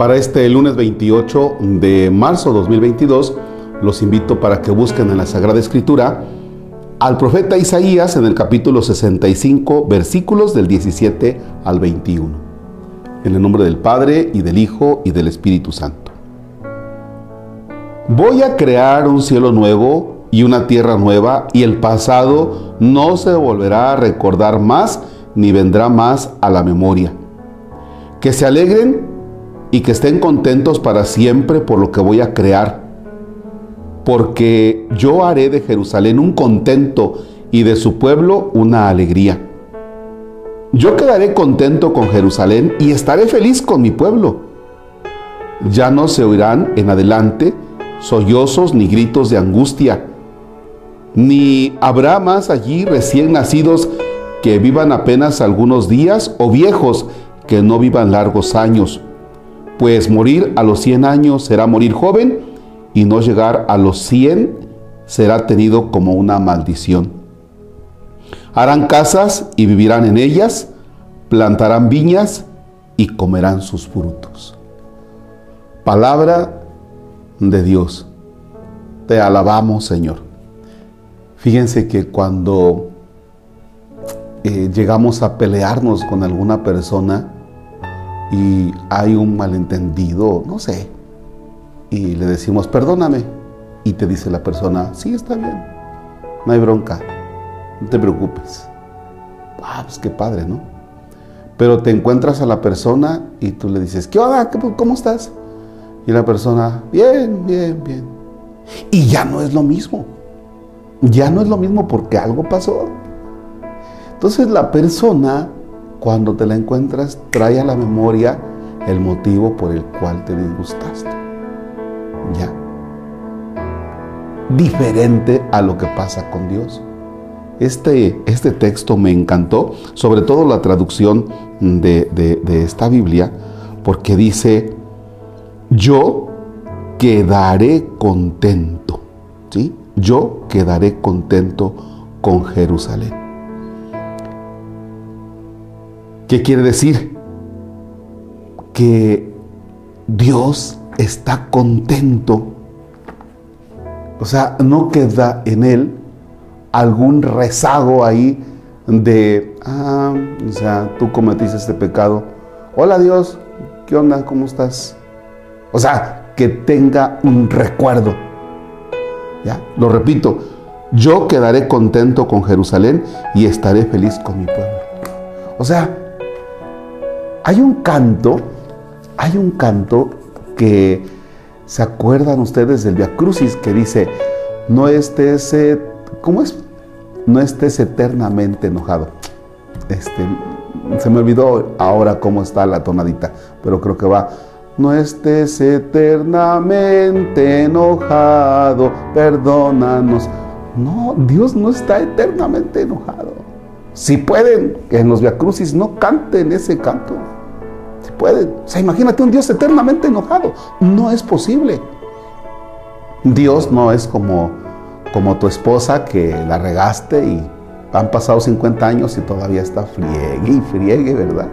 Para este lunes 28 de marzo 2022, los invito para que busquen en la Sagrada Escritura al profeta Isaías en el capítulo 65, versículos del 17 al 21. En el nombre del Padre y del Hijo y del Espíritu Santo. Voy a crear un cielo nuevo y una tierra nueva y el pasado no se volverá a recordar más ni vendrá más a la memoria. Que se alegren y que estén contentos para siempre por lo que voy a crear. Porque yo haré de Jerusalén un contento y de su pueblo una alegría. Yo quedaré contento con Jerusalén y estaré feliz con mi pueblo. Ya no se oirán en adelante sollozos ni gritos de angustia, ni habrá más allí recién nacidos que vivan apenas algunos días o viejos que no vivan largos años pues morir a los 100 años será morir joven y no llegar a los 100 será tenido como una maldición. Harán casas y vivirán en ellas, plantarán viñas y comerán sus frutos. Palabra de Dios. Te alabamos, Señor. Fíjense que cuando eh, llegamos a pelearnos con alguna persona, y hay un malentendido, no sé, y le decimos, perdóname, y te dice la persona, sí, está bien, no hay bronca, no te preocupes. Ah, pues qué padre, ¿no? Pero te encuentras a la persona y tú le dices, ¿qué onda? ¿Cómo estás? Y la persona, bien, bien, bien. Y ya no es lo mismo. Ya no es lo mismo porque algo pasó. Entonces la persona cuando te la encuentras, trae a la memoria el motivo por el cual te disgustaste. Ya. Diferente a lo que pasa con Dios. Este, este texto me encantó, sobre todo la traducción de, de esta Biblia, porque dice, yo quedaré contento. ¿sí? Yo quedaré contento con Jerusalén. ¿Qué quiere decir? Que Dios está contento. O sea, no queda en Él algún rezago ahí de, ah, o sea, tú cometiste este pecado. Hola Dios, ¿qué onda? ¿Cómo estás? O sea, que tenga un recuerdo. ¿Ya? Lo repito, yo quedaré contento con Jerusalén y estaré feliz con mi pueblo. O sea, hay un canto, hay un canto que se acuerdan ustedes del Via Crucis que dice, no estés, ¿cómo es? No estés eternamente enojado. Este, se me olvidó ahora cómo está la tonadita, pero creo que va. No estés eternamente enojado, perdónanos. No, Dios no está eternamente enojado. Si pueden, en los Via Crucis no canten ese canto. Si pueden. O sea, imagínate un Dios eternamente enojado. No es posible. Dios no es como, como tu esposa que la regaste y han pasado 50 años y todavía está friegue y friegue, ¿verdad?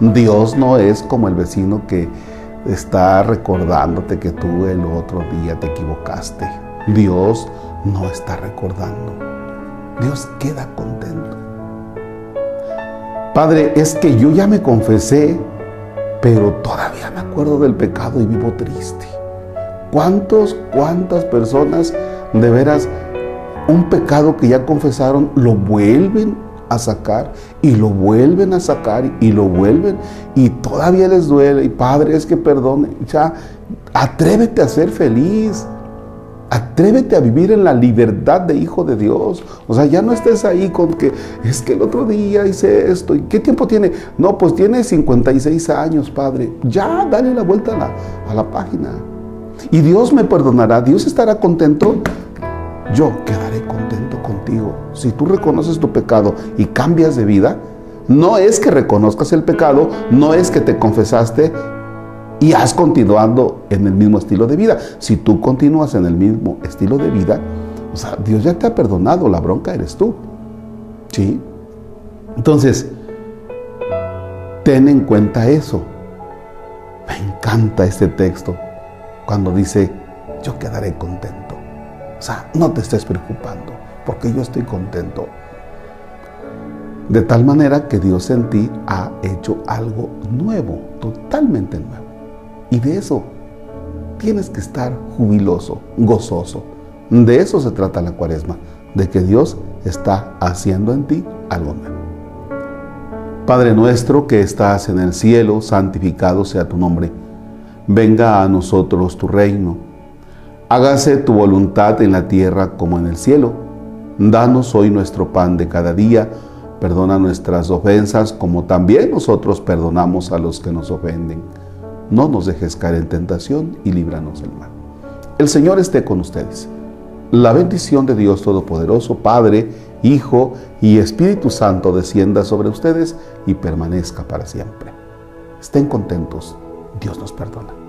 Dios no es como el vecino que está recordándote que tú el otro día te equivocaste. Dios no está recordando. Dios queda contento. Padre, es que yo ya me confesé, pero todavía me acuerdo del pecado y vivo triste. ¿Cuántos, cuántas personas de veras un pecado que ya confesaron lo vuelven a sacar y lo vuelven a sacar y lo vuelven y todavía les duele y Padre es que perdone, ya atrévete a ser feliz. Atrévete a vivir en la libertad de hijo de Dios. O sea, ya no estés ahí con que es que el otro día hice esto. ¿Y qué tiempo tiene? No, pues tiene 56 años, Padre. Ya, dale la vuelta a la, a la página. Y Dios me perdonará. Dios estará contento. Yo quedaré contento contigo. Si tú reconoces tu pecado y cambias de vida, no es que reconozcas el pecado, no es que te confesaste y has continuando en el mismo estilo de vida. Si tú continúas en el mismo estilo de vida, o sea, Dios ya te ha perdonado, la bronca eres tú. ¿Sí? Entonces, ten en cuenta eso. Me encanta este texto cuando dice, yo quedaré contento. O sea, no te estés preocupando, porque yo estoy contento. De tal manera que Dios en ti ha hecho algo nuevo, totalmente nuevo. Y de eso tienes que estar jubiloso, gozoso. De eso se trata la cuaresma, de que Dios está haciendo en ti algo nuevo. Padre nuestro que estás en el cielo, santificado sea tu nombre. Venga a nosotros tu reino. Hágase tu voluntad en la tierra como en el cielo. Danos hoy nuestro pan de cada día. Perdona nuestras ofensas como también nosotros perdonamos a los que nos ofenden. No nos dejes caer en tentación y líbranos del mal. El Señor esté con ustedes. La bendición de Dios Todopoderoso, Padre, Hijo y Espíritu Santo descienda sobre ustedes y permanezca para siempre. Estén contentos, Dios nos perdona.